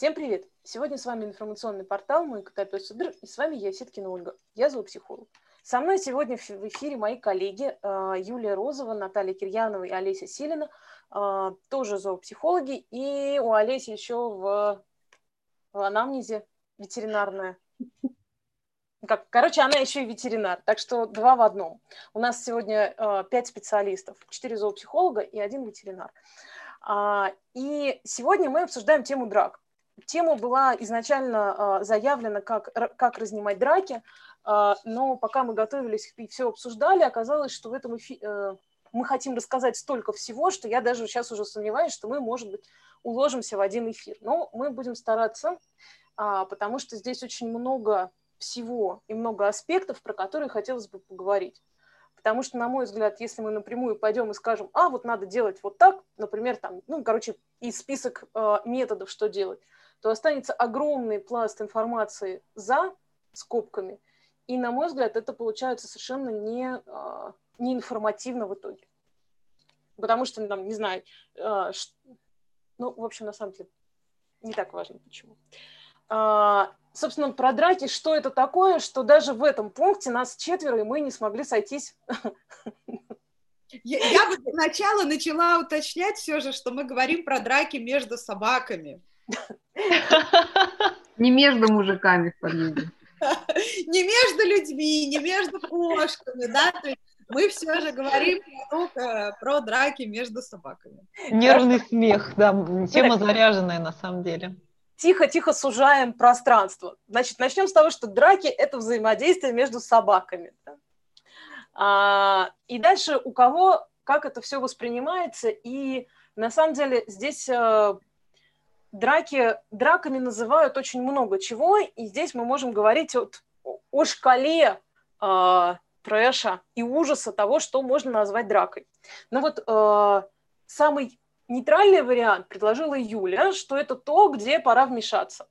Всем привет! Сегодня с вами информационный портал «Мой кота пес и с вами я, Ситкина Ольга. Я зоопсихолог. Со мной сегодня в эфире мои коллеги э, Юлия Розова, Наталья Кирьянова и Олеся Силина, э, тоже зоопсихологи, и у Олеси еще в, в анамнезе ветеринарная. Как, короче, она еще и ветеринар, так что два в одном. У нас сегодня э, пять специалистов, четыре зоопсихолога и один ветеринар. А, и сегодня мы обсуждаем тему драк. Тема была изначально э, заявлена как, как разнимать драки, э, но пока мы готовились и все обсуждали, оказалось, что в этом эфи- э, мы хотим рассказать столько всего, что я даже сейчас уже сомневаюсь, что мы, может быть, уложимся в один эфир. Но мы будем стараться, э, потому что здесь очень много всего и много аспектов, про которые хотелось бы поговорить. Потому что, на мой взгляд, если мы напрямую пойдем и скажем, а вот надо делать вот так, например, там, ну, короче, и список э, методов, что делать, то останется огромный пласт информации за скобками. И, на мой взгляд, это получается совершенно не, а, не информативно в итоге. Потому что, там, не знаю, а, ну, в общем, на самом деле, не так важно почему. А, собственно, про драки, что это такое, что даже в этом пункте нас четверо, и мы не смогли сойтись я, я бы сначала начала уточнять все же, что мы говорим про драки между собаками. Не между мужиками в подъезде. Не между людьми, не между кошками, да, то есть мы все же говорим только про драки между собаками. Нервный смех, да, тема заряженная на самом деле. Тихо-тихо сужаем пространство. Значит, начнем с того, что драки – это взаимодействие между собаками. А, и дальше у кого, как это все воспринимается, и на самом деле здесь э, драки, драками называют очень много чего, и здесь мы можем говорить от, о шкале э, трэша и ужаса того, что можно назвать дракой. Но вот э, самый нейтральный вариант предложила Юля, что это то, где пора вмешаться.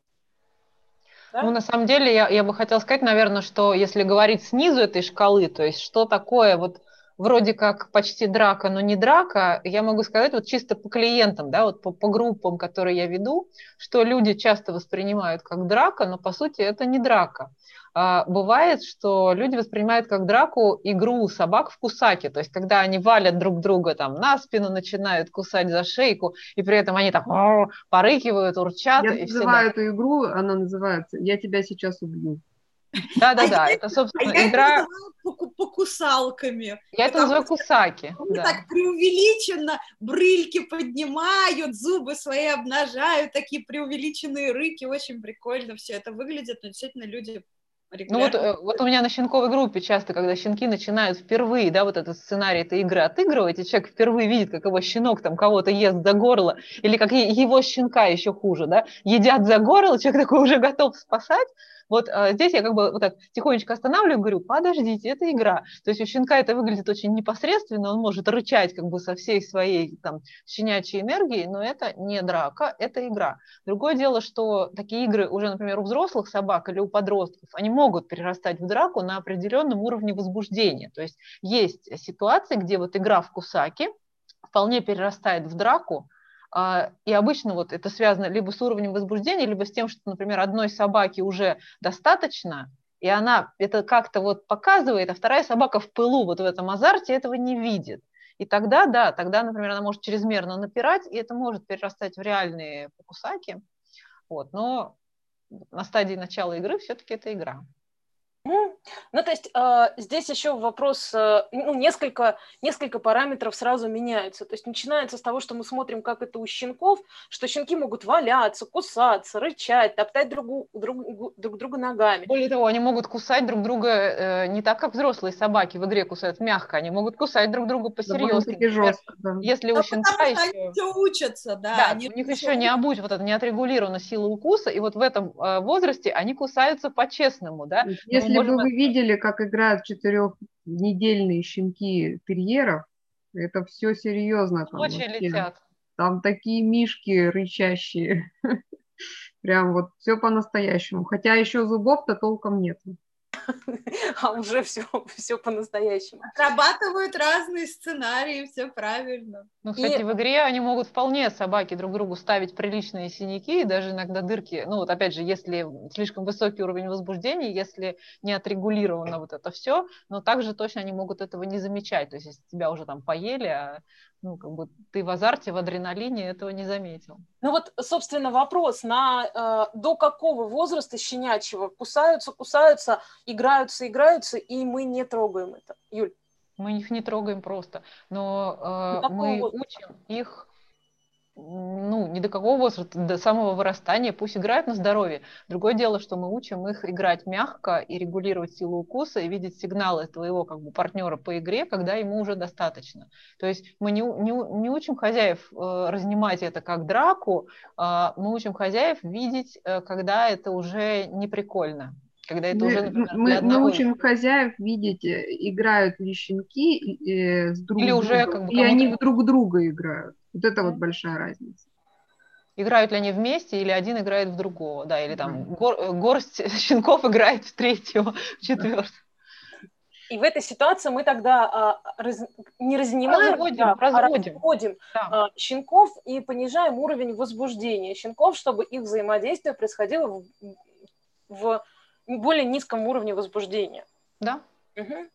Да? Ну, на самом деле, я, я бы хотела сказать, наверное, что если говорить снизу этой шкалы, то есть что такое вот вроде как почти драка, но не драка, я могу сказать вот чисто по клиентам, да, вот по, по группам, которые я веду, что люди часто воспринимают как драка, но по сути это не драка. А, бывает, что люди воспринимают как драку игру собак в кусаке, то есть когда они валят друг друга там на спину, начинают кусать за шейку, и при этом они там порыкивают, урчат. Я называю эту игру, она называется «Я тебя сейчас убью». Да-да-да, а это, собственно, а игра... Покусалками. Я это называю кусаки. Они да. так преувеличенно брыльки поднимают, зубы свои обнажают, такие преувеличенные рыки, очень прикольно все это выглядит, но действительно люди ну вот, э, вот у меня на щенковой группе часто, когда щенки начинают впервые, да, вот этот сценарий этой игры отыгрывать, и человек впервые видит, как его щенок там кого-то ест за горло, или как его щенка еще хуже, да, едят за горло, человек такой уже готов спасать, вот а, здесь я как бы вот так тихонечко останавливаю, говорю, подождите, это игра. То есть у щенка это выглядит очень непосредственно, он может рычать как бы со всей своей там щенячьей энергией, но это не драка, это игра. Другое дело, что такие игры уже, например, у взрослых собак или у подростков, они могут перерастать в драку на определенном уровне возбуждения. То есть есть ситуации, где вот игра в кусаки вполне перерастает в драку, и обычно вот это связано либо с уровнем возбуждения, либо с тем, что, например, одной собаке уже достаточно, и она это как-то вот показывает, а вторая собака в пылу вот в этом азарте этого не видит. И тогда, да, тогда, например, она может чрезмерно напирать, и это может перерастать в реальные покусаки. Вот, но на стадии начала игры все-таки это игра. Ну, то есть э, здесь еще вопрос, э, ну, несколько, несколько параметров сразу меняются. То есть начинается с того, что мы смотрим, как это у щенков, что щенки могут валяться, кусаться, рычать, топтать друг, друг, друг друга ногами. Более того, они могут кусать друг друга э, не так, как взрослые собаки в игре кусают мягко, они могут кусать друг друга посерьезно. Да, жестко, да. Если да, у щенка еще... Они все учатся, да. Да, они у них еще не обуть, вот это не отрегулирована сила укуса, и вот в этом э, возрасте они кусаются по-честному, да. Если бы вы видели, как играют четырехнедельные щенки терьеров, это все серьезно. Там, Очень вообще. летят. Там такие мишки рычащие. Прям вот все по-настоящему. Хотя еще зубов-то толком нет. а уже все, все по-настоящему. Отрабатывают разные сценарии, все правильно. Ну, кстати, И- в игре они могут вполне собаки друг другу ставить приличные синяки и даже иногда дырки. Ну, вот опять же, если слишком высокий уровень возбуждения, если не отрегулировано вот это все, но также точно они могут этого не замечать. То есть, если тебя уже там поели, а ну, как бы ты в азарте, в адреналине этого не заметил. Ну вот, собственно, вопрос, на э, до какого возраста щенячьего кусаются, кусаются, играются, играются, и мы не трогаем это. Юль, Мы их не трогаем просто, но э, мы возраста? учим их, ну, не до какого возраста, до самого вырастания, пусть играют на здоровье. Другое дело, что мы учим их играть мягко и регулировать силу укуса и видеть сигналы твоего как бы партнера по игре, когда ему уже достаточно. То есть мы не, не, не учим хозяев э, разнимать это как драку, а мы учим хозяев видеть, э, когда это уже не прикольно. Когда это Мы, уже, например, мы- для мы одного учим хозяев видеть, э, играют ли щенки э, с друг Или уже другом, как бы и они друг друга играют. Вот это вот большая разница. Играют ли они вместе, или один играет в другого, да, или там гор- э, горсть щенков играет в третьего, в четвертого. и в этой ситуации мы тогда а, раз- не разнимаем, Разводим, да, а разводим. разводим Да. а, щенков и понижаем уровень возбуждения щенков, чтобы их взаимодействие происходило в, в более низком уровне возбуждения. да. Мгм.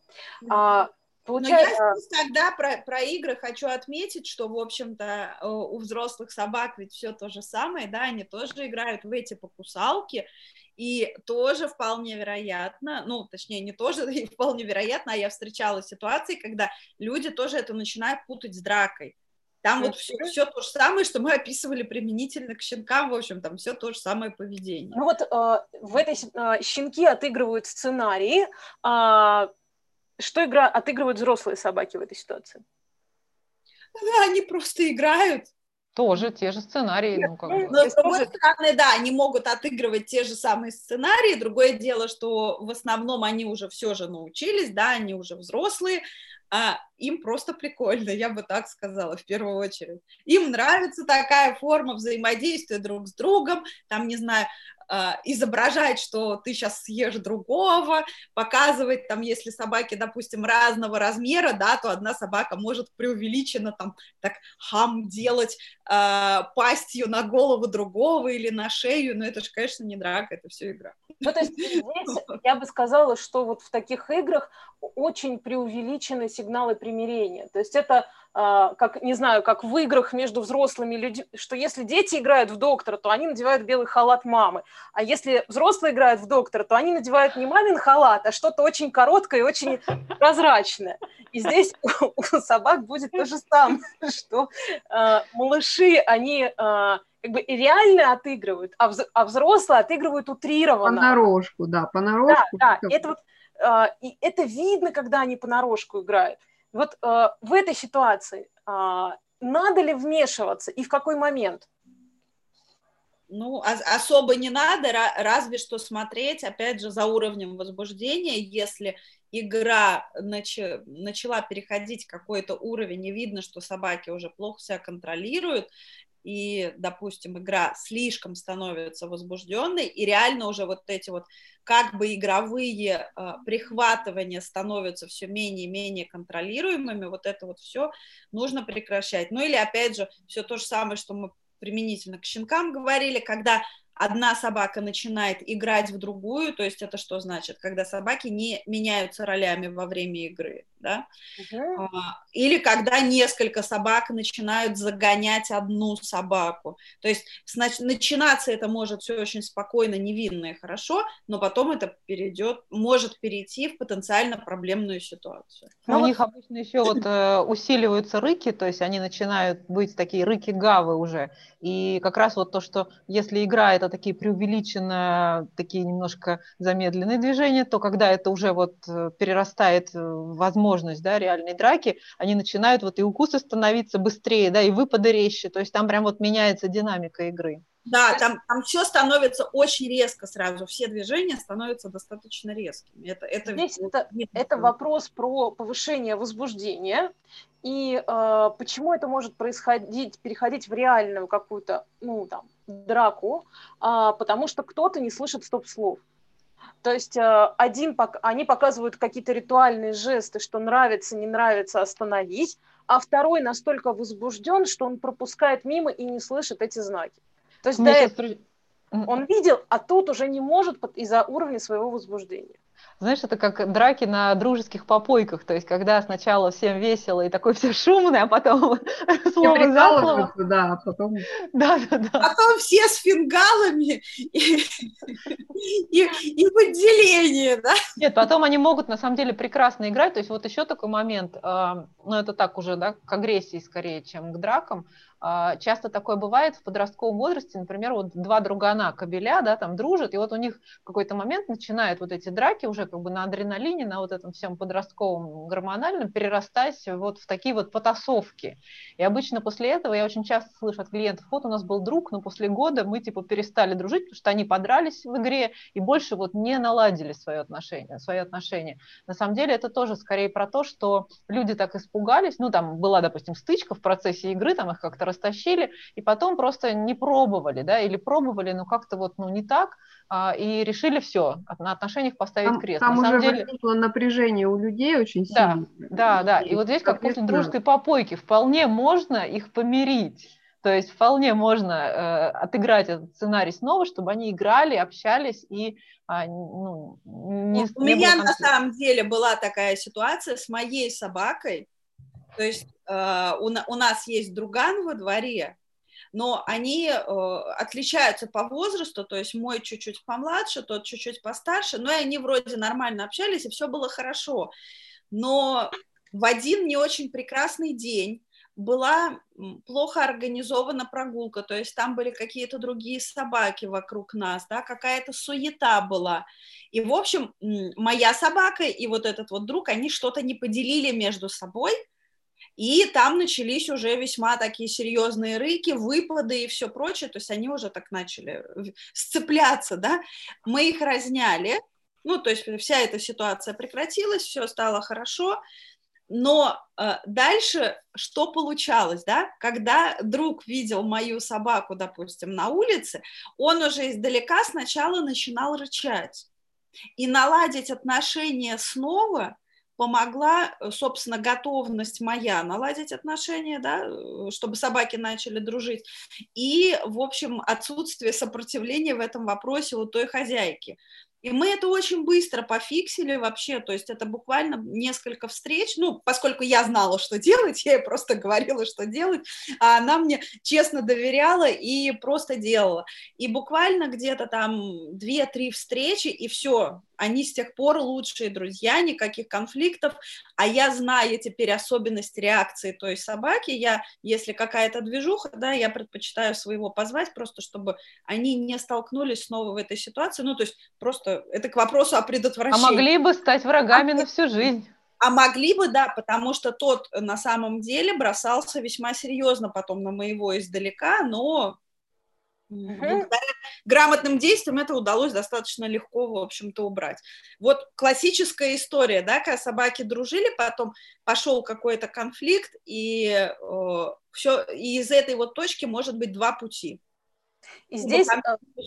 А, Но я получается, здесь тогда про, про игры хочу отметить, что, в общем-то, э, у взрослых собак ведь все то же самое, да, они тоже играют в эти покусалки, и тоже вполне вероятно, ну, точнее, не тоже, и вполне вероятно, а я встречала ситуации, когда люди тоже это начинают путать с дракой. Там вот все, Мгм. то же самое, что мы описывали применительно к щенкам, в общем, там все то же самое поведение. ну вот а, в этой а, щенки отыгрывают сценарии, а, что игра отыгрывают взрослые собаки в этой ситуации? Да, они просто играют. Тоже те же сценарии, ну, как бы. Но, с другой стороны, да, они могут отыгрывать те же самые сценарии. Другое дело, что в основном они уже все же научились, да, они уже взрослые, а им просто прикольно, я бы так сказала, в первую очередь. Им нравится такая форма взаимодействия друг с другом, там, не знаю, изображать, что ты сейчас съешь другого, показывать, там, если собаки, допустим, разного размера, да, то одна собака может преувеличенно там так хам делать а, пастью на голову другого или на шею, но это же, конечно, не драка, это все игра. Ну, то есть здесь я бы сказала, что вот в таких играх очень преувеличены сигналы примирения. То есть это, а, как, не знаю, как в играх между взрослыми людьми, что если дети играют в доктора, то они надевают белый халат мамы, а если взрослые играют в доктора, то они надевают не мамин халат, а что-то очень короткое и очень прозрачное. И здесь у, собак будет то же самое, что а, малыши, они а, как бы реально отыгрывают, а, вз- а взрослые отыгрывают утрированно. Понарошку, да, Да, понарошку. да, как- это вот а, и это видно, когда они понарошку играют. Вот а, в этой ситуации а, надо ли вмешиваться и в какой момент? Ну, ос- особо не надо, ра- разве что смотреть, опять же, за уровнем возбуждения, если игра нача- начала переходить какой-то уровень, и видно, что собаки уже плохо себя контролируют, и, допустим, игра слишком становится возбужденной, и реально уже вот эти вот как бы игровые э, прихватывания становятся все менее и менее контролируемыми, вот это вот все нужно прекращать. Ну или, опять же, все то же самое, что мы применительно к щенкам говорили, когда одна собака начинает играть в другую, то есть это что значит? Когда собаки не меняются ролями во время игры, да? А, Или когда несколько собак начинают загонять одну собаку. То есть снач- начинаться это может все очень спокойно, невинно и хорошо, но потом это перейдет, может перейти в потенциально проблемную ситуацию. Но Ну у вот- них обычно еще вот э, усиливаются рыки, то есть они начинают быть такие рыки-гавы уже. И как раз вот то, что если игра это такие преувеличенно, такие немножко замедленные движения, то когда это уже вот э, перерастает в возможность, да, реальной драки, они начинают вот и укусы становиться быстрее, да, и выпады резче, то есть там прям вот меняется динамика игры. Да, там, там все становится очень резко сразу, все движения становятся достаточно резкими. Это, это, Здесь это, это вопрос про повышение возбуждения и э, почему это может происходить, переходить в реальную какую-то, ну там, драку, а, потому что кто-то не слышит стоп-слов. То есть э, один, они показывают какие-то ритуальные жесты, что нравится, не нравится, остановись, а второй настолько возбужден, что он пропускает мимо и не слышит эти знаки. То есть до этого он видел, а тут уже не может из-за уровня своего возбуждения. Знаешь, это как драки на дружеских попойках, то есть когда сначала всем весело и такое все шумное, а потом слово за слово. Да, а потом... Да, да, да. Потом все с фингалами и, и, и в отделении, да? Нет, потом они могут на самом деле прекрасно играть, то есть вот еще такой момент, а, ну это так уже, да, к агрессии скорее, чем к дракам, часто такое бывает в подростковом возрасте, например, вот два другана кабеля, да, там дружат, и вот у них в какой-то момент начинают вот эти драки уже как бы на адреналине, на вот этом всем подростковом гормональном перерастать вот в такие вот потасовки. И обычно после этого я очень часто слышу от клиентов, вот у нас был друг, но после года мы типа перестали дружить, потому что они подрались в игре и больше вот не наладили свои отношения, свои отношения. На самом деле это тоже скорее про то, что люди так испугались, ну там была, допустим, стычка в процессе игры, там их как-то растащили, и потом просто не пробовали, да, или пробовали, но как-то вот, ну, не так, а, и решили все, на отношениях поставить там, крест. Там на уже деле... возникло напряжение у людей очень сильно. Да, да, да, и вот здесь, как после дружеской попойки, вполне можно их помирить. То есть вполне можно э, отыграть этот сценарий снова, чтобы они играли, общались и а, ну, не, У не меня на самом деле была такая ситуация с моей собакой. То есть у, у нас есть друган во дворе, но они э, отличаются по возрасту, то есть мой чуть-чуть помладше, тот чуть-чуть постарше, но и они вроде нормально общались, и все было хорошо. Но в один не очень прекрасный день была плохо организована прогулка, то есть там были какие-то другие собаки вокруг нас, да, какая-то суета была. И, в общем, моя собака и вот этот вот друг, они что-то не поделили между собой – и там начались уже весьма такие серьезные рыки, выпады и все прочее, то есть они уже так начали сцепляться, да, мы их разняли, ну, то есть вся эта ситуация прекратилась, все стало хорошо, но э, дальше что получалось, да, когда друг видел мою собаку, допустим, на улице, он уже издалека сначала начинал рычать, и наладить отношения снова помогла, э, собственно, готовность моя наладить отношения, да, э, чтобы собаки начали дружить, и, в общем, отсутствие сопротивления в этом вопросе у той хозяйки. И мы это очень быстро пофиксили вообще, то есть это буквально несколько встреч, ну, поскольку я знала, что делать, я ей просто говорила, что делать, а она мне честно доверяла и просто делала. И буквально где-то там две-три встречи, и все, они с тех пор лучшие друзья, никаких конфликтов, а я знаю теперь особенность реакции той собаки, я, если какая-то движуха, да, я предпочитаю своего позвать, просто чтобы они не столкнулись снова в этой ситуации, ну, то есть просто это к вопросу о предотвращении. А могли бы стать врагами а, на всю жизнь. А могли бы, да, потому что тот на самом деле бросался весьма серьезно потом на моего издалека, но. Благодаря грамотным действиям это удалось достаточно легко, в общем-то, убрать. Вот классическая история, да, когда собаки дружили, потом пошел какой-то конфликт, и э, все, и из этой вот точки может быть два пути. И здесь э,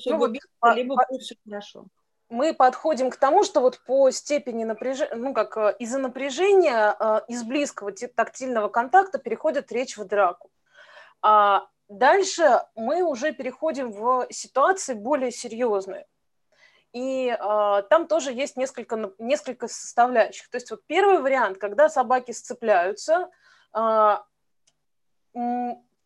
ну, вот, либо по, будет все хорошо. Мы подходим к тому, что вот по степени напряжения, ну как э, из-за напряжения, э, из близкого тактильного контакта переходит речь в драку. А Дальше мы уже переходим в ситуации более серьезные. И э, там тоже есть несколько, несколько составляющих. То есть вот первый вариант, когда собаки сцепляются, э,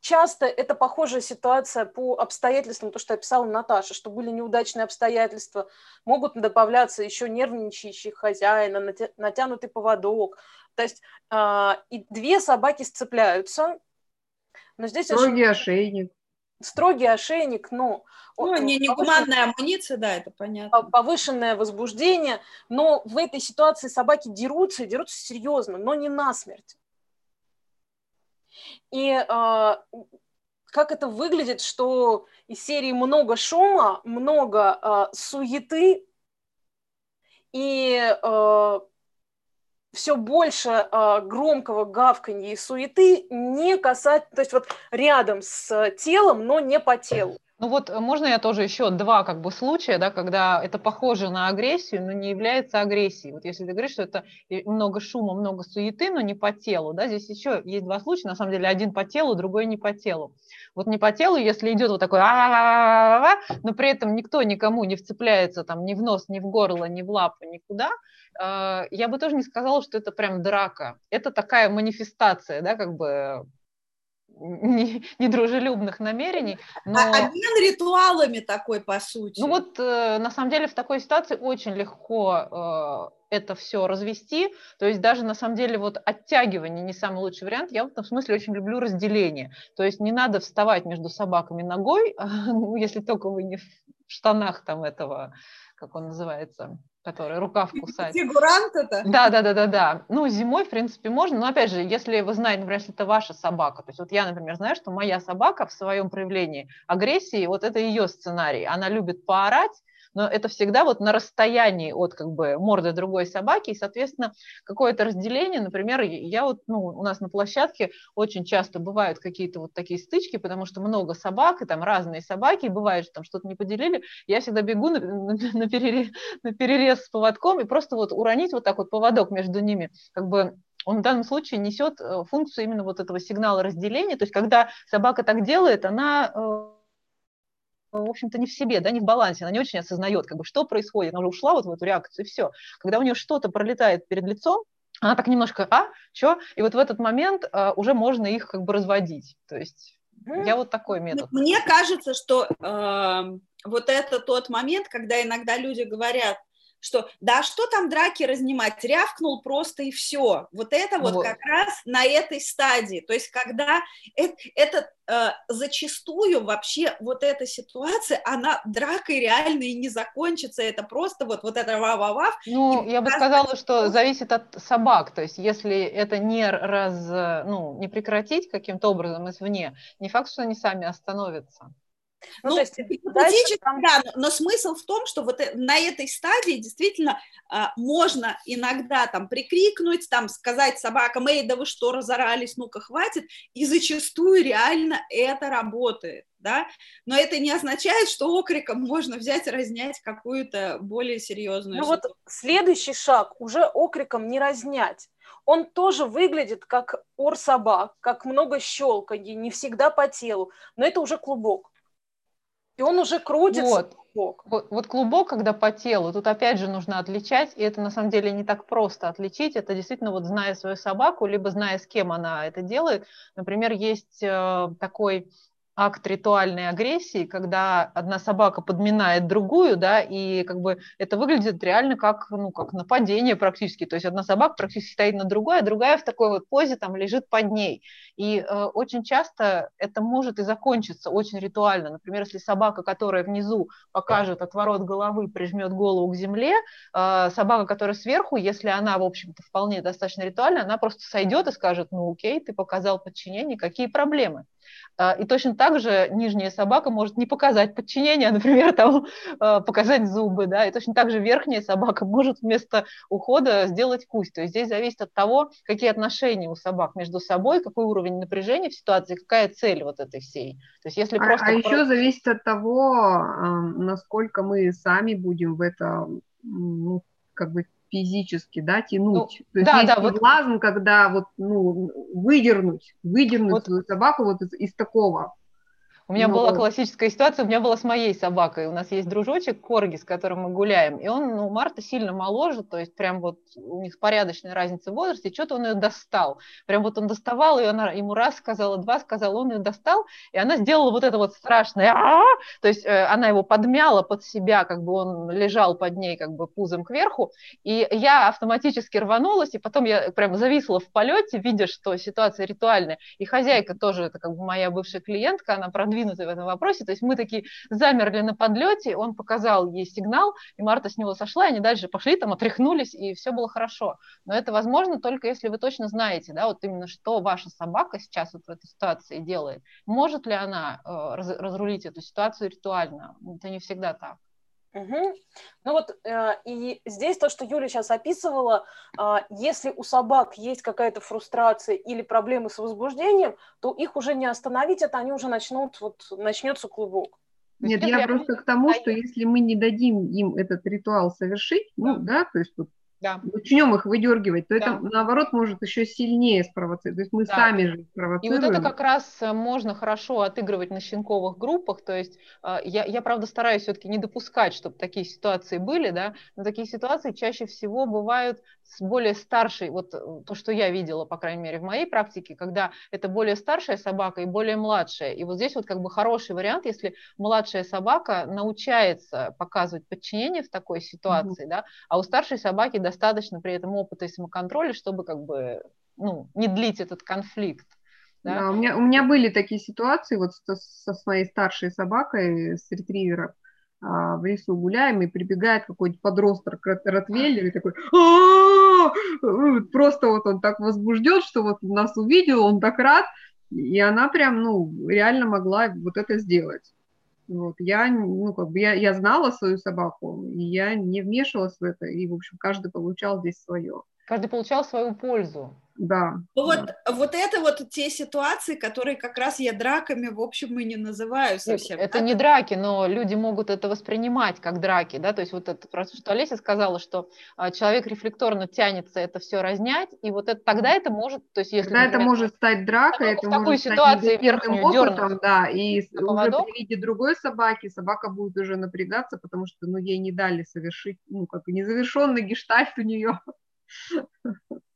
часто это похожая ситуация по обстоятельствам, то, что описала Наташа, что были неудачные обстоятельства, могут добавляться еще нервничающий хозяина, натянутый поводок. То есть э, и две собаки сцепляются, но здесь Строгий очень... ошейник. Строгий ошейник, ну... Ну, не, не гуманная амуниция, да, это понятно. Повышенное возбуждение, но в этой ситуации собаки дерутся, и дерутся серьезно, но не насмерть. И э, как это выглядит, что из серии много шума, много э, суеты, и э, все больше э, громкого гавканья и суеты не касать, то есть вот рядом с телом, но не по телу. Ну вот э, можно я тоже еще два как бы случая, да, когда это похоже на агрессию, но не является агрессией. Вот если ты говоришь, что это много шума, много суеты, но не по телу, да, здесь еще есть два случая, на самом деле один по телу, другой не по телу. Вот не по телу, если идет вот такой но при этом никто никому не вцепляется там ни в нос, ни в горло, ни в лапу, никуда, э, я бы тоже не сказала, что это прям драка. Это такая манифестация, да, как бы недружелюбных намерений. А но... Обмен ритуалами такой, по сути. Ну вот, э, на самом деле, в такой ситуации очень легко э, это все развести. То есть даже, на самом деле, вот оттягивание не самый лучший вариант. Я в этом смысле очень люблю разделение. То есть не надо вставать между собаками ногой, ну, если только вы не в штанах там этого, как он называется, который рукав кусает. Фигурант это? Да, да, да, да, да. Ну, зимой, в принципе, можно, но опять же, если вы знаете, например, если это ваша собака, то есть вот я, например, знаю, что моя собака в своем проявлении агрессии, вот это ее сценарий, она любит поорать, но это всегда вот на расстоянии от как бы морды другой собаки, и, соответственно, какое-то разделение, например, я вот, ну, у нас на площадке очень часто бывают какие-то вот такие стычки, потому что много собак, и там разные собаки, и бывает, что там что-то не поделили, я всегда бегу на, на, на, перерез, с поводком и просто вот уронить вот так вот поводок между ними, как бы он в данном случае несет э, функцию именно вот этого сигнала разделения, то есть когда собака так делает, она э, в общем-то, не в себе, да, не в балансе, она не очень осознает, как бы, что происходит, она уже ушла вот в эту реакцию, и все. Когда у нее что-то пролетает перед лицом, она так немножко, а, что? И вот в этот момент а, уже можно их как бы разводить. То есть я вот такой метод. Мне кажется, что э, вот это тот момент, когда иногда люди говорят, что да, что там драки разнимать, рявкнул просто и все. Вот это вот, вот. как раз на этой стадии. То есть когда это, это э, зачастую вообще вот эта ситуация, она дракой реально и не закончится. Это просто вот, вот это ва-ва-ва. Ну, я бы сказала, что зависит от собак. То есть если это не раз, ну, не прекратить каким-то образом извне, не факт, что они сами остановятся. Ну, ну, то есть, дальше, там... да, но смысл в том, что вот э, на этой стадии действительно а, можно иногда там прикрикнуть, там сказать собакам, эй, да вы что, разорались, ну-ка, хватит, и зачастую реально это работает, да, но это не означает, что окриком можно взять и разнять какую-то более серьезную Ну вот следующий шаг уже окриком не разнять, он тоже выглядит как ор собак, как много щелканье, не всегда по телу, но это уже клубок. И он уже крутится. Вот. Клубок. Вот, вот клубок, когда по телу, тут опять же нужно отличать, и это на самом деле не так просто отличить, это действительно вот зная свою собаку, либо зная, с кем она это делает. Например, есть э, такой акт ритуальной агрессии, когда одна собака подминает другую, да, и как бы это выглядит реально как, ну, как нападение практически, то есть одна собака практически стоит на другой, а другая в такой вот позе там лежит под ней. И э, очень часто это может и закончиться очень ритуально. Например, если собака, которая внизу покажет отворот головы, прижмет голову к земле, э, собака, которая сверху, если она, в общем-то, вполне достаточно ритуальна, она просто сойдет и скажет, ну окей, ты показал подчинение, какие проблемы? А, и точно так же нижняя собака может не показать подчинение, а, например, там, а, показать зубы, да, и точно так же верхняя собака может вместо ухода сделать кусь. То есть здесь зависит от того, какие отношения у собак между собой, какой уровень напряжения в ситуации, какая цель вот этой всей. То есть если а, просто... А еще зависит от того, насколько мы сами будем в это, ну, как бы физически, да, тянуть. Ну, То да, есть да, соблазн, вот... когда вот, ну, выдернуть, выдернуть вот... свою собаку вот из, из такого у меня Но... была классическая ситуация, у меня была с моей собакой. У нас есть дружочек Корги, с которым мы гуляем, и он, ну, Марта сильно моложе, то есть прям вот у них порядочная разница в возрасте, и что-то он ее достал. Прям вот он доставал ее, она ему раз сказала, два сказала, он ее достал, и она сделала вот это вот страшное, то есть э, она его подмяла под себя, как бы он лежал под ней как бы пузом кверху, и я автоматически рванулась, и потом я прям зависла в полете, видя, что ситуация ритуальная, и хозяйка тоже, это как бы моя бывшая клиентка, она продвинулась продвинутый в этом вопросе. То есть мы такие замерли на подлете, он показал ей сигнал, и Марта с него сошла, и они дальше пошли, там отряхнулись, и все было хорошо. Но это возможно только если вы точно знаете, да, вот именно что ваша собака сейчас вот в этой ситуации делает. Может ли она э, раз, разрулить эту ситуацию ритуально? Это не всегда так. Угу. Ну вот э, и здесь то, что Юля сейчас описывала, э, если у собак есть какая-то фрустрация или проблемы с возбуждением, то их уже не остановить, это они уже начнут, вот начнется клубок. Нет, я просто к тому, что если мы не дадим им этот ритуал совершить, ну да, то есть вот да. начнем их выдергивать, то да. это наоборот может еще сильнее спровоцировать. То есть мы да. сами же спровоцируем. И вот это как раз э, можно хорошо отыгрывать на щенковых группах. То есть э, я, я правда, стараюсь все-таки не допускать, чтобы такие ситуации были, да, но такие ситуации чаще всего бывают с более старшей, вот э, то, что я видела, по крайней мере, в моей практике, когда это более старшая собака и более младшая. И вот здесь вот как бы хороший вариант, если младшая собака научается показывать подчинение в такой ситуации, mm-hmm. да, а у старшей собаки достаточно при этом опыта и самоконтроля, чтобы как бы ну, не длить этот конфликт. Да? Да, у, меня, у меня были такие ситуации вот со, со своей старшей собакой, с ретривера, а, в лесу гуляем, и прибегает какой-нибудь подросток Ротвейлер и такой просто вот он так возбужден, что вот нас увидел, он так рад, и она прям, ну, реально могла вот это сделать. Вот. Я, ну, как бы я, я знала свою собаку, и я не вмешивалась в это, и, в общем, каждый получал здесь свое. Каждый получал свою пользу. Да. Ну, вот, вот это вот те ситуации, которые как раз я драками, в общем, и не называю совсем. Это да? не драки, но люди могут это воспринимать как драки, да, то есть вот это, просто что Олеся сказала, что а, человек рефлекторно тянется это все разнять, и вот это, тогда это может, то есть если... Тогда например, это может стать дракой, это в такой может ситуации верхнюю опытом, да, и уже при виде другой собаки собака будет уже напрягаться, потому что, ну, ей не дали совершить, ну, как бы незавершенный гештальт у нее.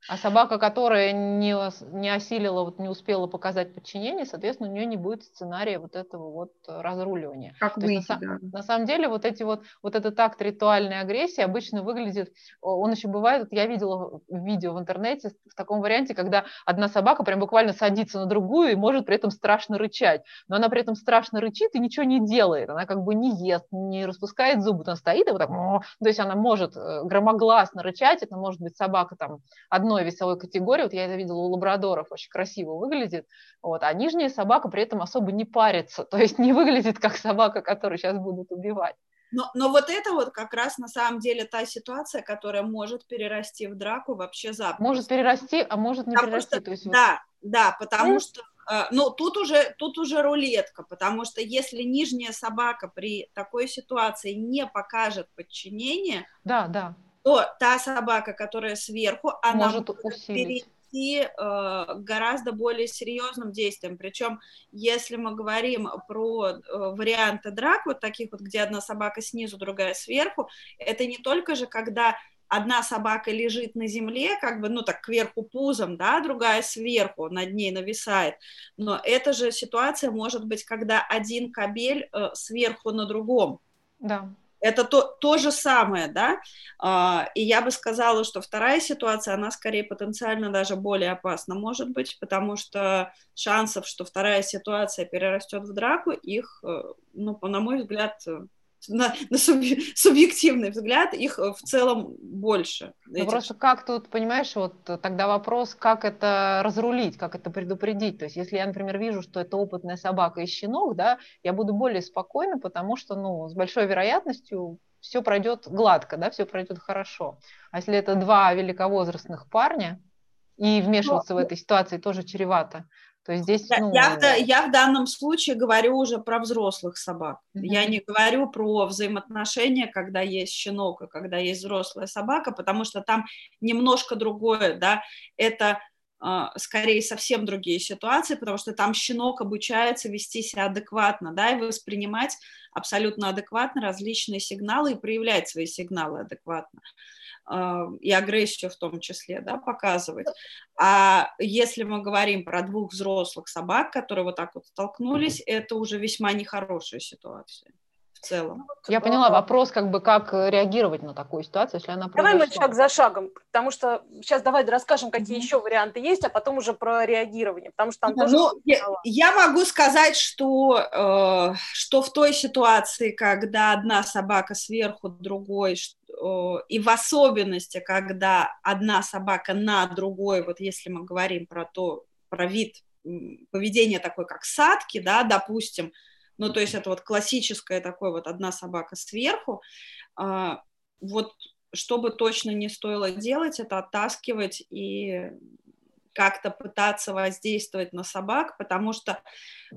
А собака, которая не, не осилила, вот не успела показать подчинение, соответственно, у нее не будет сценария вот этого вот разруливания. Как выйти, на, да. на самом деле вот эти вот, вот этот акт ритуальной агрессии обычно выглядит, он еще бывает, вот я видела видео в интернете в таком варианте, когда одна собака прям буквально садится на другую и может при этом страшно рычать, но она при этом страшно рычит и ничего не делает, она как бы не ест, не распускает зубы, она стоит и вот так, то есть она может э, громогласно рычать, это может быть собака там одной одной весовой категории, вот я это видела у лабрадоров, очень красиво выглядит, вот, а нижняя собака при этом особо не парится, то есть не выглядит как собака, которую сейчас будут убивать. Но, но вот это вот как раз на самом деле та ситуация, которая может перерасти в драку вообще запросто. Может перерасти, а может не потому перерасти. Что, то есть да, вот... да, потому mm. что э, ну, тут уже, тут уже рулетка, потому что если нижняя собака при такой ситуации не покажет подчинение, да, да то та собака, которая сверху, она может, может перейти э, гораздо более серьезным действием. Причем, если мы говорим про э, варианты драк, вот таких вот, где одна собака снизу, другая сверху, это не только же, когда одна собака лежит на земле, как бы, ну, так, кверху пузом, да, другая сверху, над ней нависает, но эта же ситуация может быть, когда один кабель э, сверху на другом. Да. Это то, то же самое, да, а, и я бы сказала, что вторая ситуация, она скорее потенциально даже более опасна может быть, потому что шансов, что вторая ситуация перерастет в драку, их, э, ну, на мой взгляд, на, на субъективный взгляд, их э, в целом больше. Ну, этих... просто как тут, понимаешь, вот тогда вопрос, как это разрулить, как это предупредить. То есть если я, например, вижу, что это опытная собака и щенок, да, я буду более спокойна, потому что, ну, с большой вероятностью все пройдет гладко, да, все пройдет хорошо. А если это два великовозрастных парня, и вмешиваться Но... в этой ситуации тоже чревато, то есть здесь, ну... я, в, я в данном случае говорю уже про взрослых собак. Mm-hmm. Я не говорю про взаимоотношения, когда есть щенок и когда есть взрослая собака, потому что там немножко другое, да, это скорее совсем другие ситуации, потому что там щенок обучается вести себя адекватно, да, и воспринимать абсолютно адекватно различные сигналы и проявлять свои сигналы адекватно. А, и агрессию в том числе, да, показывать. А если мы говорим про двух взрослых собак, которые вот так вот столкнулись, это уже весьма нехорошая ситуация в целом. Ну, Я поняла вопрос, как бы как реагировать на такую ситуацию, если она произошла. Давай мы шаг за шагом, потому что сейчас давай расскажем, какие mm-hmm. еще варианты есть, а потом уже про реагирование, потому что там ну, тоже... Я, я могу сказать, что, э, что в той ситуации, когда одна собака сверху другой, э, и в особенности, когда одна собака на другой, вот если мы говорим про то, про вид поведения такой, как садки, да, допустим, ну, то есть это вот классическая такой вот одна собака сверху. А, вот что бы точно не стоило делать, это оттаскивать и как-то пытаться воздействовать на собак, потому что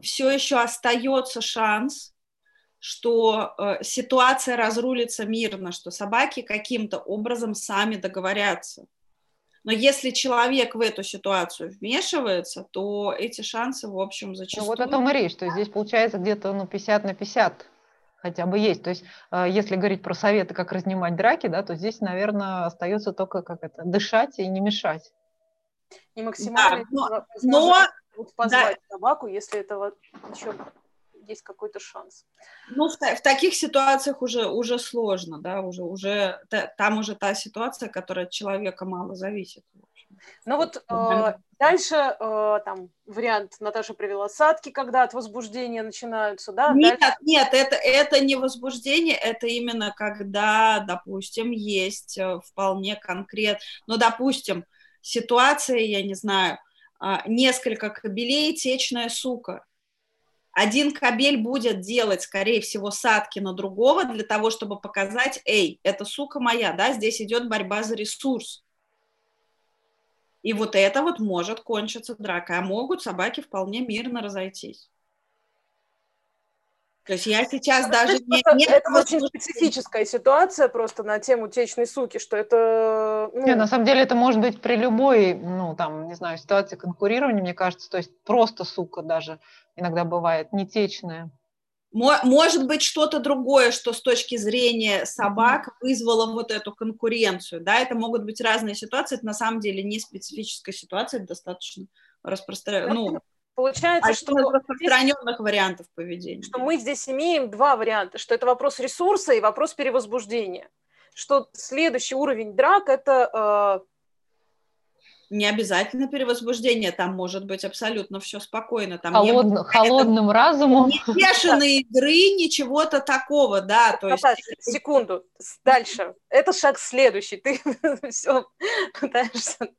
все еще остается шанс, что э, ситуация разрулится мирно, что собаки каким-то образом сами договорятся. Но если человек в эту ситуацию вмешивается, то эти шансы, в общем, зачастую... Ну вот о том и речь, что здесь получается где-то ну, 50 на 50 хотя бы есть. То есть, э, если говорить про советы, как разнимать драки, да, то здесь, наверное, остается только как это дышать и не мешать. И максимально да, но, но позвать да. собаку, если этого еще есть какой-то шанс. Ну, в, в таких ситуациях уже, уже сложно, да, уже, уже там уже та ситуация, которая от человека мало зависит. Ну вот э, дальше э, там вариант Наташа привела садки, когда от возбуждения начинаются, да? Нет, дальше... нет, это, это не возбуждение, это именно когда, допустим, есть э, вполне конкрет, ну, допустим, ситуация, я не знаю, а, несколько кабелей, течная сука, один кабель будет делать, скорее всего, садки на другого для того, чтобы показать, эй, это сука моя, да, здесь идет борьба за ресурс. И вот это вот может кончиться дракой, а могут собаки вполне мирно разойтись. То есть я сейчас даже не, не... Это очень специфическая ситуация просто на тему течной суки, что это... Ну... Не, на самом деле это может быть при любой, ну, там, не знаю, ситуации конкурирования, мне кажется, то есть просто сука даже иногда бывает, не течная. Может быть что-то другое, что с точки зрения собак вызвало вот эту конкуренцию, да, это могут быть разные ситуации, это на самом деле не специфическая ситуация, это достаточно распространенная, ну, Получается, что распространенных здесь, вариантов поведения. Что мы здесь имеем два варианта, что это вопрос ресурса и вопрос перевозбуждения. Что следующий уровень драк это э, не обязательно перевозбуждение, там может быть абсолютно все спокойно. Там Холодно, не холодным это, разумом. Не бешеные игры, ничего-то такого, да. То есть... Секунду, дальше. Это шаг следующий. Ты все пытаешься...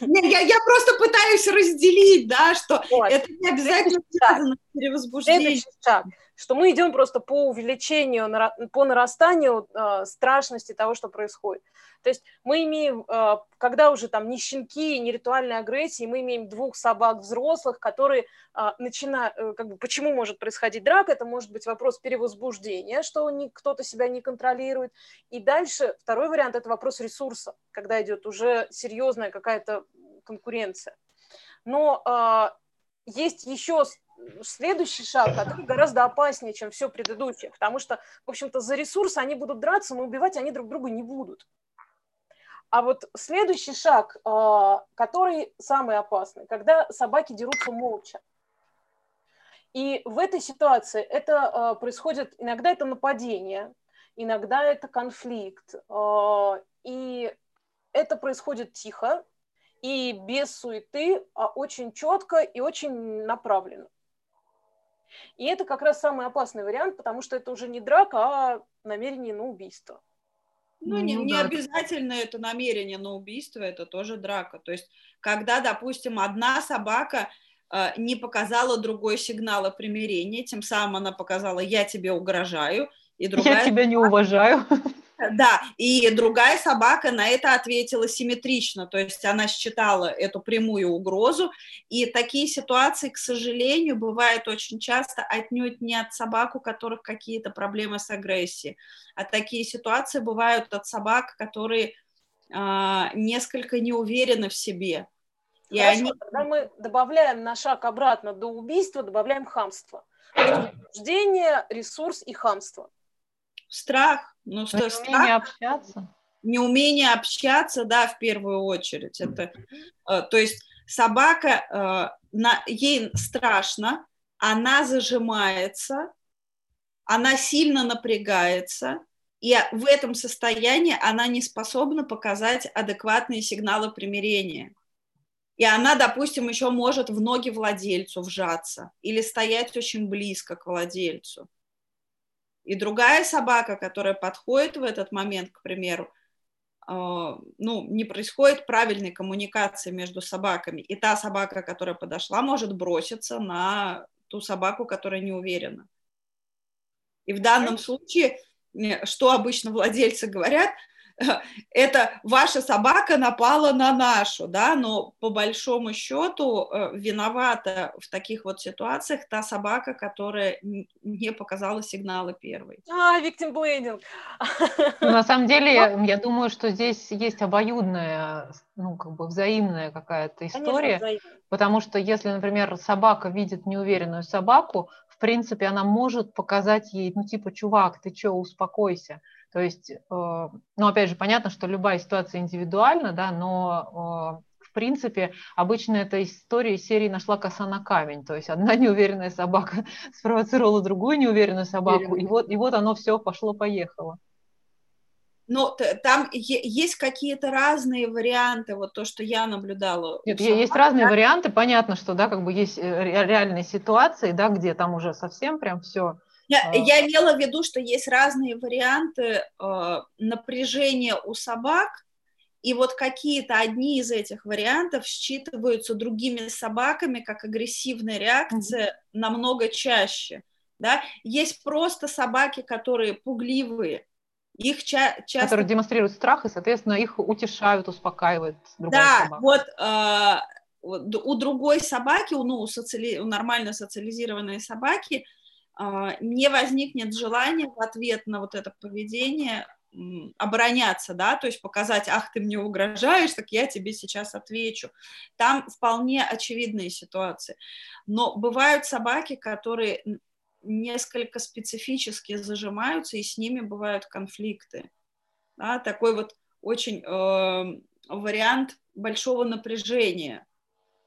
Не, я, я просто пытаюсь разделить, да, что вот. это не обязательно связано перевозбуждением. Следующий шаг что мы идем просто по увеличению, по нарастанию э, страшности того, что происходит. То есть мы имеем, э, когда уже там не щенки, не ритуальная агрессия, мы имеем двух собак взрослых, которые э, начинают, э, как бы, почему может происходить драка, это может быть вопрос перевозбуждения, что кто-то себя не контролирует. И дальше второй вариант – это вопрос ресурса, когда идет уже серьезная какая-то конкуренция. Но э, есть еще следующий шаг, который гораздо опаснее, чем все предыдущее, потому что, в общем-то, за ресурсы они будут драться, но убивать они друг друга не будут. А вот следующий шаг, а, который самый опасный, когда собаки дерутся молча. И в этой ситуации это а, происходит, иногда это нападение, иногда это конфликт, а, и это происходит тихо и без суеты, а очень четко и очень направленно. И это как раз самый опасный вариант, потому что это уже не драка, а намерение на убийство. Ну, не, ну, не да. обязательно это намерение на убийство, это тоже драка. То есть, когда, допустим, одна собака э, не показала другой сигнала примирения, тем самым она показала «я тебе угрожаю», и другая... Я тебя не уважаю. Да, и другая собака на это ответила симметрично, то есть она считала эту прямую угрозу, и такие ситуации, к сожалению, бывают очень часто отнюдь не от собак, у которых какие-то проблемы с агрессией, а такие ситуации бывают от собак, которые а, несколько не уверены в себе. И Хорошо, они... тогда мы добавляем на шаг обратно до убийства, добавляем хамство. Возбуждение, ресурс и хамство страх. Ну, что неумение страх, общаться. Неумение общаться, да, в первую очередь. Это, э, то есть собака, э, на, ей страшно, она зажимается, она сильно напрягается, и в этом состоянии она не способна показать адекватные сигналы примирения. И она, допустим, еще может в ноги владельцу вжаться или стоять очень близко к владельцу. И другая собака, которая подходит в этот момент, к примеру, а, ну, не происходит правильной коммуникации между собаками. И та собака, которая подошла, может броситься на ту собаку, которая не уверена. И в данном случае, что обычно владельцы говорят, это ваша собака напала на нашу, да, но по большому счету э, виновата в таких вот ситуациях та собака, которая не показала сигналы первой. А, victim blaming. Ну, на самом деле, я думаю, что здесь есть обоюдная, ну, как бы взаимная какая-то история, Конечно, потому что если, например, собака видит неуверенную собаку, в принципе, она может показать ей, ну, типа, чувак, ты что, успокойся. То есть, э, ну, опять же, понятно, что любая ситуация индивидуальна, да, но э, в принципе, обычно эта история из серии нашла коса на камень. То есть одна неуверенная собака спровоцировала другую неуверенную собаку, и вот, и вот оно все пошло-поехало. Но там есть какие-то разные варианты, вот то, что я наблюдала. Нет, собак, есть разные да? варианты, понятно, что, да, как бы есть э, реальные ситуации, да, где там уже совсем прям все я, а. я имела в виду, что есть разные варианты э, напряжения у собак, и вот какие-то одни из этих вариантов считываются другими собаками как агрессивная реакция mm-hmm. намного чаще. Да? Есть просто собаки, которые пугливые, их ча- часто... Которые демонстрируют страх, и, соответственно, их утешают, успокаивают да, собака. Вот, э, у другой собаки, у, ну, у, социали... у нормально социализированной собаки – не возникнет желания в ответ на вот это поведение обороняться, да, то есть показать, ах, ты мне угрожаешь, так я тебе сейчас отвечу. Там вполне очевидные ситуации. Но бывают собаки, которые несколько специфически зажимаются, и с ними бывают конфликты. Да, такой вот очень э, вариант большого напряжения.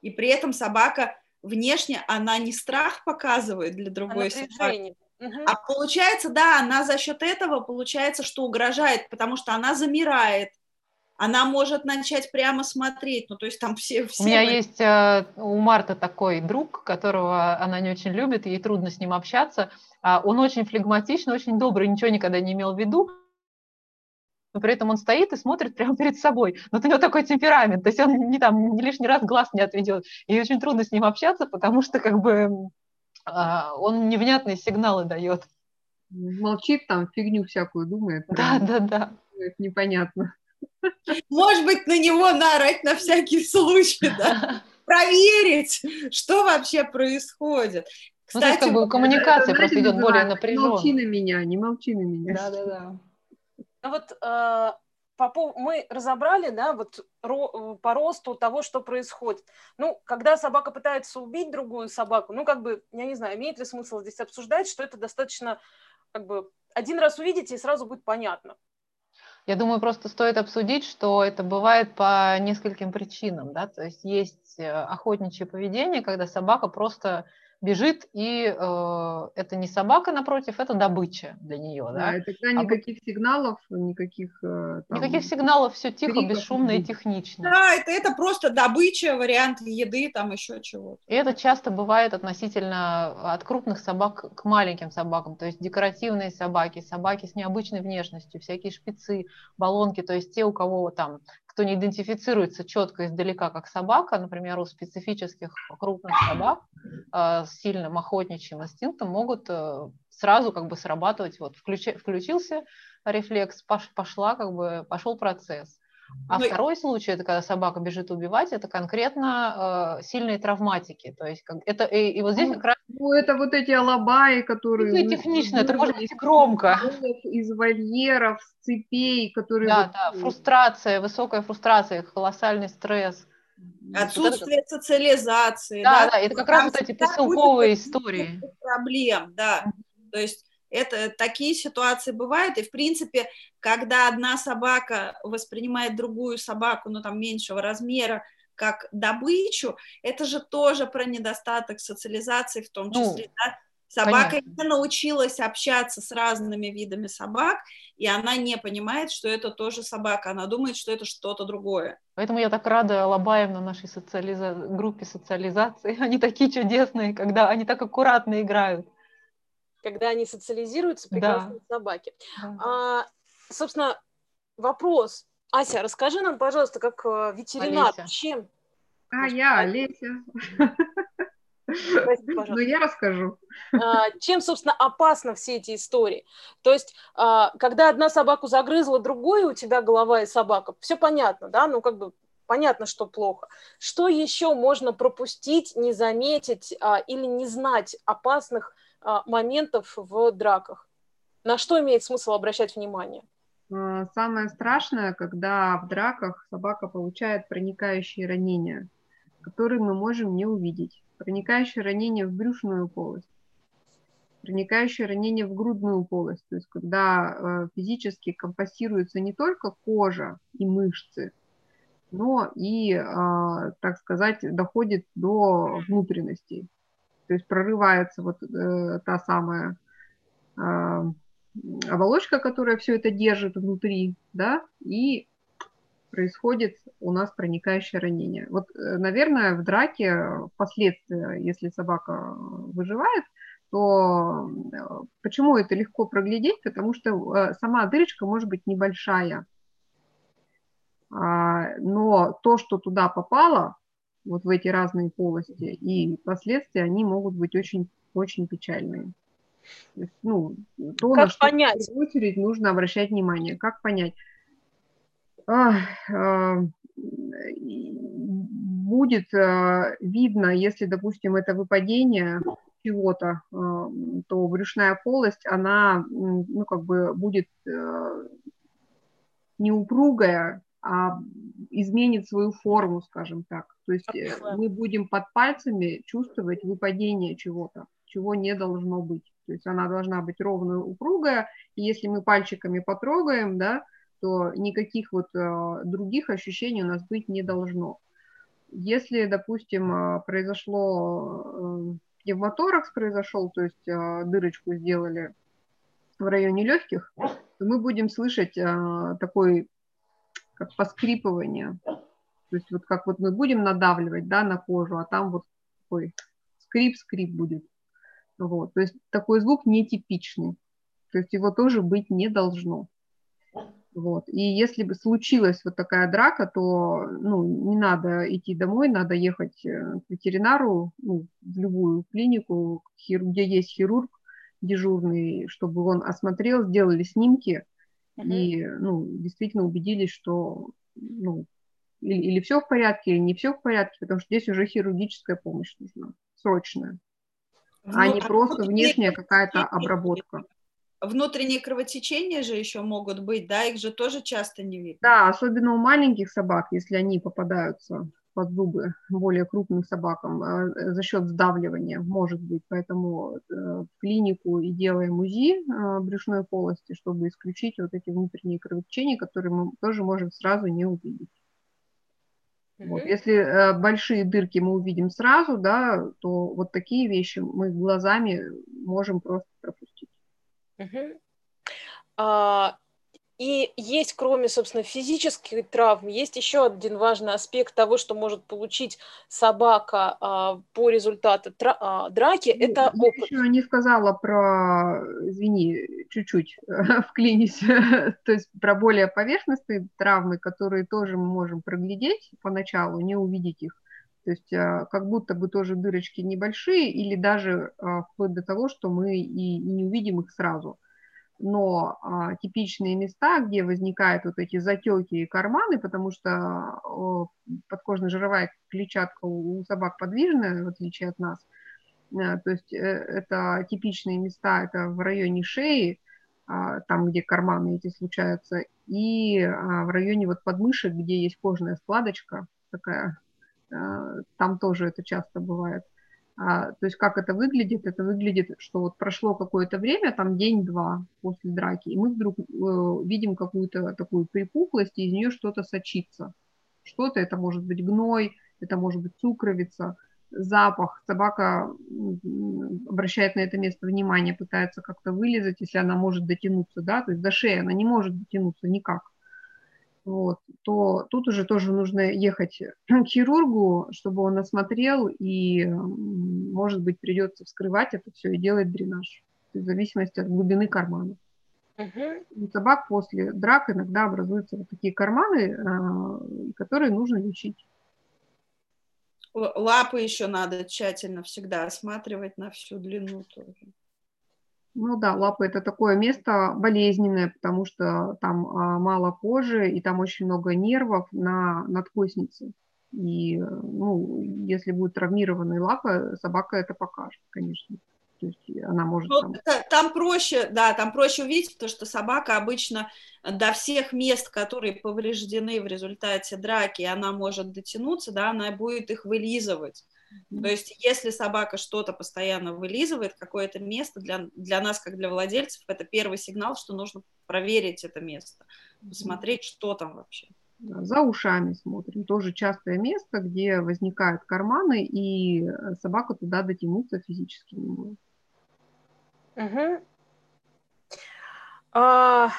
И при этом собака внешне она не страх показывает для другой собаки, а получается, да, она за счет этого получается, что угрожает, потому что она замирает, она может начать прямо смотреть, ну то есть там все... все у меня мы... есть э, у Марта такой друг, которого она не очень любит, ей трудно с ним общаться, а он очень флегматичный, очень добрый, ничего никогда не имел в виду, но при этом он стоит и смотрит прямо перед собой. Но у него такой темперамент, то есть он не там не лишний раз глаз не отведет. И очень трудно с ним общаться, потому что как бы а, он невнятные сигналы дает. Молчит там, фигню всякую думает. Да, да, да. Это непонятно. Может быть, на него наорать на всякий случай, да? Проверить, что вообще происходит. Кстати, ну, то есть, как бы коммуникация просто идет более напряженно. Не молчи на меня, не молчи на меня. Да, да, да. Ну вот э, по, мы разобрали, да, вот ро, по росту того, что происходит. Ну, когда собака пытается убить другую собаку, ну, как бы, я не знаю, имеет ли смысл здесь обсуждать, что это достаточно, как бы, один раз увидите, и сразу будет понятно. Я думаю, просто стоит обсудить, что это бывает по нескольким причинам, да, то есть есть э, охотничье поведение, когда собака просто бежит, и э, это не собака напротив, это добыча для нее. Да, да и тогда а никаких а... сигналов, никаких... Э, там... Никаких сигналов, все тихо, криков. бесшумно и технично. Да, это, это просто добыча, вариант еды, там еще чего-то. И это часто бывает относительно от крупных собак к маленьким собакам, то есть декоративные собаки, собаки с необычной внешностью, всякие шпицы, баллонки, то есть те, у кого там кто не идентифицируется четко издалека как собака, например, у специфических крупных собак э, с сильным охотничьим инстинктом могут э, сразу как бы срабатывать, вот включи, включился рефлекс, пошла как бы, пошел процесс. А ну, второй случай, это когда собака бежит убивать, это конкретно э, сильные травматики. То есть как, это и, и вот здесь ну, как раз... Ну, это вот эти алабаи, которые... Это технично, это может быть громко. Из вольеров, с цепей, которые... Да, вот... да, фрустрация, высокая фрустрация, колоссальный стресс. Отсутствие вот это... социализации. Да, да, да, это как раз вот эти поселковые истории. Проблем, да. То есть это такие ситуации бывают, и в принципе, когда одна собака воспринимает другую собаку, ну там меньшего размера, как добычу, это же тоже про недостаток социализации в том ну, числе, ну, да? Собака Понятно. не научилась общаться с разными видами собак, и она не понимает, что это тоже собака. Она думает, что это что-то другое. Поэтому я так рада Лобаем на нашей социализа... группе социализации. Они такие чудесные, когда они так аккуратно играют когда они социализируются, прекрасные да. собаки. Да. А, собственно, вопрос. Ася, расскажи нам, пожалуйста, как э, ветеринар, Олеся. чем? А, я Олеся. Ну, я расскажу. А, чем, собственно, опасны все эти истории? То есть, а, когда одна собаку загрызла другую, у тебя голова и собака, все понятно, да, ну, как бы понятно, что плохо. Что еще можно пропустить, не заметить а, или не знать опасных моментов в драках? На что имеет смысл обращать внимание? Самое страшное, когда в драках собака получает проникающие ранения, которые мы можем не увидеть проникающее ранение в брюшную полость, проникающее ранение в грудную полость, то есть когда э, физически компостируется не только кожа и мышцы, но и, э, так сказать, доходит до внутренностей. То есть прорывается вот э, та самая оболочка, которая все это держит внутри, да, и происходит у нас проникающее ранение. Вот, э, наверное, в драке впоследствии, если собака выживает, то э, почему это легко проглядеть? Потому что э, сама дырочка может быть небольшая, а, но то, что туда попало, вот в эти разные полости, и последствия, они могут быть очень, очень печальные. ну, то, как на что понять? в первую очередь нужно обращать внимание. Как понять? А, будет а, видно, если, допустим, это выпадение чего-то, а, то брюшная полость, она, ну, как бы будет не упругая, а изменит свою форму, скажем так. То есть э, мы будем под пальцами чувствовать выпадение чего-то, чего не должно быть. То есть она должна быть ровная, упругая, и если мы пальчиками потрогаем, да, что никаких вот э, других ощущений у нас быть не должно. Если, допустим, э, произошло пневмоторакс произошел, то есть дырочку сделали в районе легких, то мы будем слышать такой, как поскрипывание. То есть вот как вот мы будем надавливать, да, на кожу, а там вот такой скрип-скрип будет. Вот. То есть такой звук нетипичный. То есть его тоже быть не должно. Вот. И если бы случилась вот такая драка, то ну, не надо идти домой, надо ехать э, к ветеринару, ну, в любую клинику, где есть хирург дежурный, чтобы он осмотрел, сделали снимки и ну, действительно убедились, что ну, или, или все в порядке, или не все в порядке, потому что здесь уже хирургическая помощь нужна, срочная, ну, а не а просто внешняя какая-то обработка. Внутренние кровотечения же еще могут быть, да, их же тоже часто не видно. Да, особенно у маленьких собак, если они попадаются под зубы более крупным собакам э, за счет сдавливания, может быть. Поэтому э, в клинику и делаем УЗИ э, брюшной полости, чтобы исключить вот эти внутренние кровотечения, которые мы тоже можем сразу не увидеть. Mm-hmm. Вот. Если большие дырки мы увидим сразу, да, то вот такие вещи мы глазами можем просто пропустить. Угу. А, и есть, кроме, собственно, физических травм, есть еще один важный аспект того, что может получить собака а, по результату тра- а, драки. Ну, это я опыт. еще не сказала про, извини, чуть-чуть в клинисе, то есть про более поверхностные травмы, которые тоже мы можем проглядеть поначалу, не увидеть их. То есть а, как будто бы тоже дырочки небольшие или даже а, вплоть до того, что мы и, и не увидим их сразу. Но а, типичные места, где возникают вот эти затеки и карманы, потому что о, подкожно-жировая клетчатка у, у собак подвижная, в отличие от нас, а, то есть э, это типичные места, это в районе шеи, а, там, где карманы эти случаются, и а, в районе вот подмышек, где есть кожная складочка такая Э, там тоже это часто бывает. А, то есть как это выглядит? Это выглядит, что вот прошло какое-то время, там день-два после драки, и мы вдруг э, видим какую-то такую припухлость, и из нее что-то сочится. Что-то, это может быть гной, это может быть цукровица, запах. Собака обращает на это место внимание, пытается как-то вылезать, если она может дотянуться, да, то есть до шеи она не может дотянуться никак вот, то тут уже тоже нужно ехать к хирургу, чтобы он осмотрел, и, может быть, придется вскрывать это все и делать дренаж, в зависимости от глубины кармана. Uh-huh. У собак после драк иногда образуются вот такие карманы, а, которые нужно лечить. Лапы еще надо тщательно всегда осматривать на всю длину тоже. Ну да, лапы это такое место болезненное, потому что там а, мало кожи и там очень много нервов на надкоснице. И ну, если будет травмированная лапа, собака это покажет, конечно. То есть она может ну, там... там проще, да, там проще увидеть, потому что собака обычно до всех мест, которые повреждены в результате драки, она может дотянуться, да, она будет их вылизывать. То есть, если собака что-то постоянно вылизывает, какое-то место, для, для нас, как для владельцев, это первый сигнал, что нужно проверить это место, посмотреть, что там вообще. За ушами смотрим. Тоже частое место, где возникают карманы, и собака туда дотянуться физически не может. Угу. А,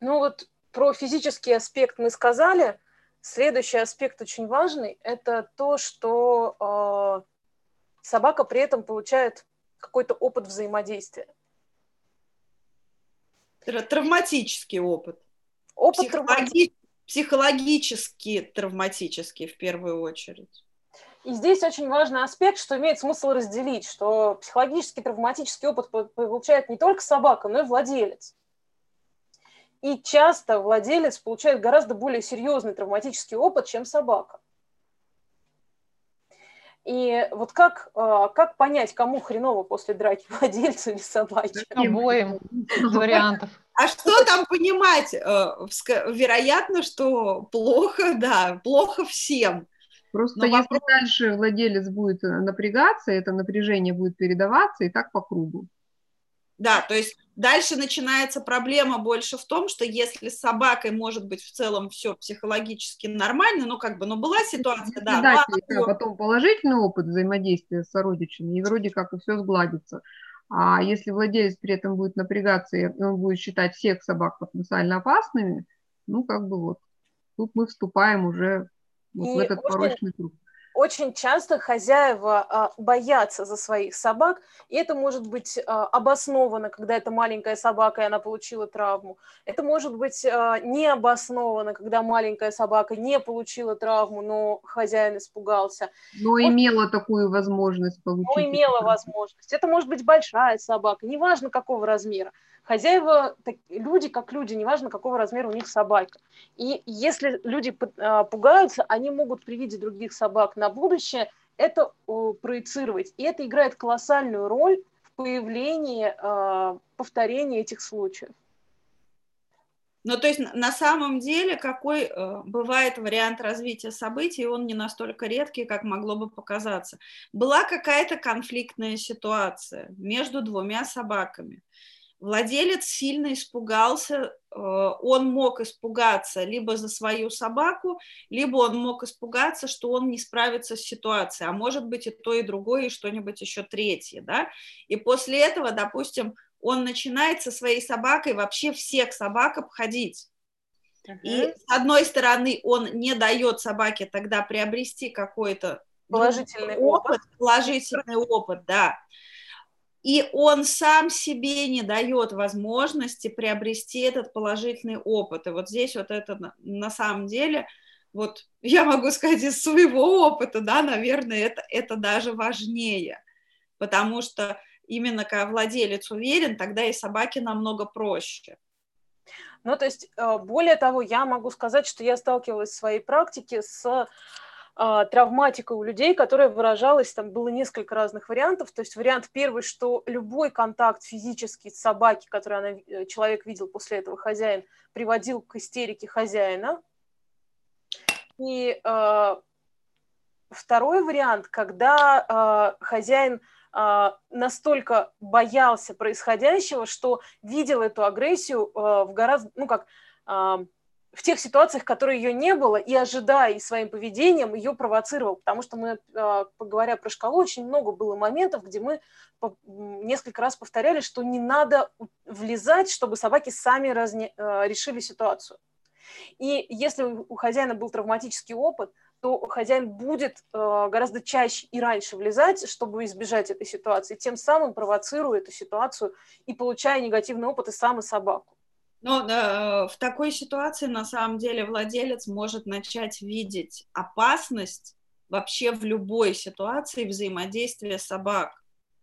ну вот про физический аспект мы сказали. Следующий аспект очень важный – это то, что э, собака при этом получает какой-то опыт взаимодействия. Травматический опыт. Опыт Психологи... Психологически травматический в первую очередь. И здесь очень важный аспект, что имеет смысл разделить, что психологический травматический опыт получает не только собака, но и владелец. И часто владелец получает гораздо более серьезный травматический опыт, чем собака. И вот как, а, как понять, кому хреново после драки, владельцу или собаке? Обоим из вариантов. А что там понимать? Э, вероятно, что плохо, да, плохо всем. Просто Но если вопрос... дальше владелец будет напрягаться, это напряжение будет передаваться и так по кругу. Да, то есть дальше начинается проблема больше в том, что если с собакой может быть в целом все психологически нормально, ну как бы, ну была ситуация, да. Да, а потом положительный опыт взаимодействия с сородичами, и вроде как и все сгладится. А если владелец при этом будет напрягаться, и он будет считать всех собак потенциально опасными, ну как бы вот, тут мы вступаем уже вот в этот порочный круг очень часто хозяева а, боятся за своих собак, и это может быть а, обосновано, когда это маленькая собака, и она получила травму. Это может быть а, необоснованно, когда маленькая собака не получила травму, но хозяин испугался. Но может, имела такую возможность получить. Но имела возможность. Это может быть большая собака, неважно какого размера. Хозяева, так, люди как люди, неважно какого размера у них собака. И если люди а, пугаются, они могут при виде других собак на будущее это проецировать. И это играет колоссальную роль в появлении а, повторения этих случаев. Ну, то есть на самом деле, какой э, бывает вариант развития событий, он не настолько редкий, как могло бы показаться. Была какая-то конфликтная ситуация между двумя собаками владелец сильно испугался, э, он мог испугаться либо за свою собаку, либо он мог испугаться, что он не справится с ситуацией, а может быть и то, и другое, и что-нибудь еще третье, да, и после этого, допустим, он начинает со своей собакой вообще всех собак обходить. И с одной стороны, он не дает собаке тогда приобрести какой-то положительный опыт, опыт, положительный опыт, да и он сам себе не дает возможности приобрести этот положительный опыт. И вот здесь вот это на самом деле, вот я могу сказать из своего опыта, да, наверное, это, это даже важнее, потому что именно когда владелец уверен, тогда и собаке намного проще. Ну, то есть, э, более того, я могу сказать, что я сталкивалась в своей практике с травматика у людей, которая выражалась, там было несколько разных вариантов. То есть вариант первый, что любой контакт физический с собаки, который она, э, человек видел после этого хозяин, приводил к истерике хозяина. И э, второй вариант, когда э, хозяин настолько боялся происходящего, что видел эту агрессию в гораздо, ну как, в тех ситуациях, в которых ее не было, и ожидая и своим поведением ее провоцировал. Потому что мы, а, говоря про шкалу, очень много было моментов, где мы несколько раз повторяли, что не надо влезать, чтобы собаки сами разне, а, решили ситуацию. И если у хозяина был травматический опыт, то хозяин будет а, гораздо чаще и раньше влезать, чтобы избежать этой ситуации, тем самым провоцируя эту ситуацию и получая негативный опыт и сам, и собаку. Но э, в такой ситуации на самом деле владелец может начать видеть опасность вообще в любой ситуации взаимодействия собак.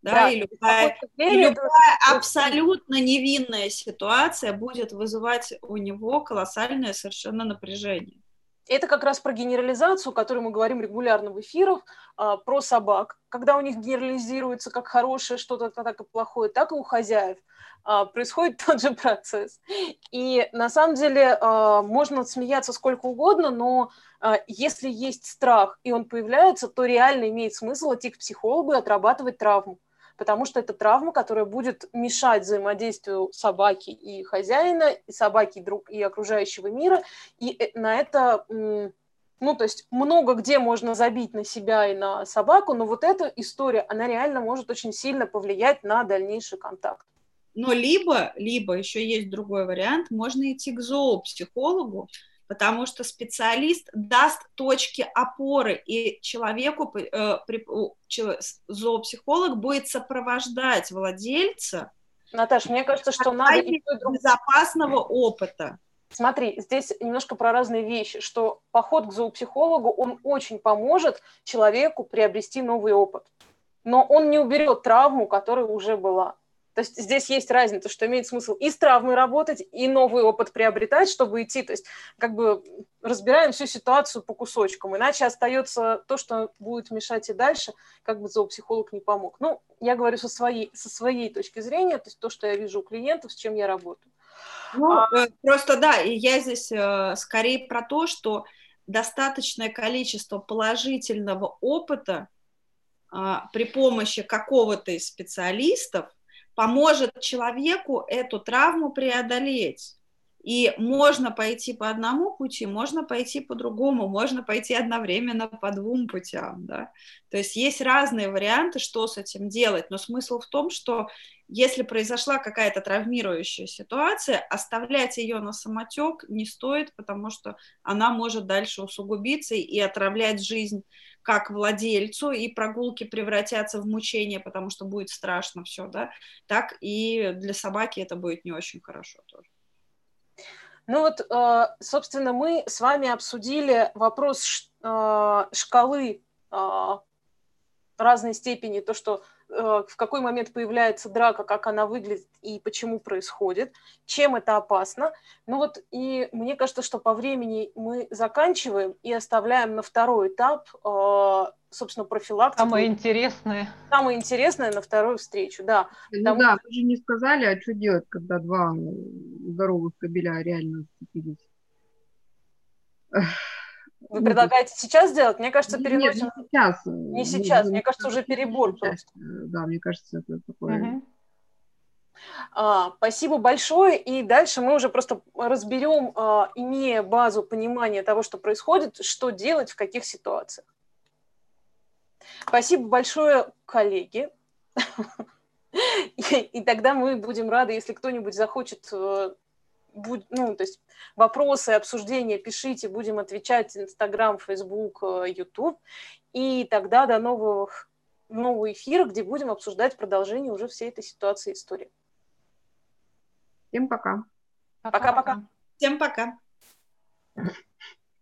Да, да, и любая, и любая абсолютно невинная ситуация будет вызывать у него колоссальное совершенно напряжение. Это как раз про генерализацию, о которой мы говорим регулярно в эфирах, а, про собак. Когда у них генерализируется как хорошее что-то, так и плохое, так и у хозяев а, происходит тот же процесс. И на самом деле а, можно смеяться сколько угодно, но если есть страх, и он появляется, то реально имеет смысл идти к психологу и отрабатывать травму потому что это травма, которая будет мешать взаимодействию собаки и хозяина, и собаки и, друг, и окружающего мира, и э, на это, ну, то есть много где можно забить на себя и на собаку, но вот эта история, она реально может очень сильно повлиять на дальнейший контакт. Но либо, либо еще есть другой вариант, можно идти к зоопсихологу, потому что специалист даст точки опоры, и человеку, э, зоопсихолог будет сопровождать владельца. Наташа, мне кажется, что надо... Безопасного опыта. Смотри, здесь немножко про разные вещи, что поход к зоопсихологу, он очень поможет человеку приобрести новый опыт, но он не уберет травму, которая уже была. То есть здесь есть разница, что имеет смысл и с травмой работать, и новый опыт приобретать, чтобы идти. То есть как бы разбираем всю ситуацию по кусочкам. Иначе остается то, что будет мешать и дальше, как бы зоопсихолог не помог. Ну, я говорю со своей, со своей точки зрения, то есть то, что я вижу у клиентов, с чем я работаю. Ну, а, э, просто да, и я здесь э, скорее про то, что достаточное количество положительного опыта а, при помощи какого-то из специалистов поможет человеку эту травму преодолеть. И можно пойти по одному пути, можно пойти по другому, можно пойти одновременно по двум путям. Да? То есть есть разные варианты, что с этим делать. Но смысл в том, что если произошла какая-то травмирующая ситуация, оставлять ее на самотек не стоит, потому что она может дальше усугубиться и отравлять жизнь как владельцу, и прогулки превратятся в мучение, потому что будет страшно все, да, так и для собаки это будет не очень хорошо тоже. Ну вот, э, собственно, мы с вами обсудили вопрос э, шкалы э, разной степени, то, что в какой момент появляется драка, как она выглядит и почему происходит, чем это опасно. Ну вот и мне кажется, что по времени мы заканчиваем и оставляем на второй этап, э, собственно, профилактику. Самое интересное. Самое интересное на вторую встречу, да. Ну Потому... да, мы же не сказали, а что делать, когда два здоровых кабеля реально сцепились. Вы ну, предлагаете сейчас сделать? Мне кажется, переносим... Нет, не сейчас. Не сейчас, мне кажется, уже перебор просто. Да, мне кажется, это такое... Угу. А, спасибо большое. И дальше мы уже просто разберем, а, имея базу понимания того, что происходит, что делать в каких ситуациях. Спасибо большое, коллеги. И, тогда мы будем рады, если кто-нибудь захочет э, ну, то есть вопросы, обсуждения пишите, будем отвечать Инстаграм, Фейсбук, Ютуб. И тогда до новых, нового эфира, где будем обсуждать продолжение уже всей этой ситуации истории. Всем пока. Пока-пока. Всем пока.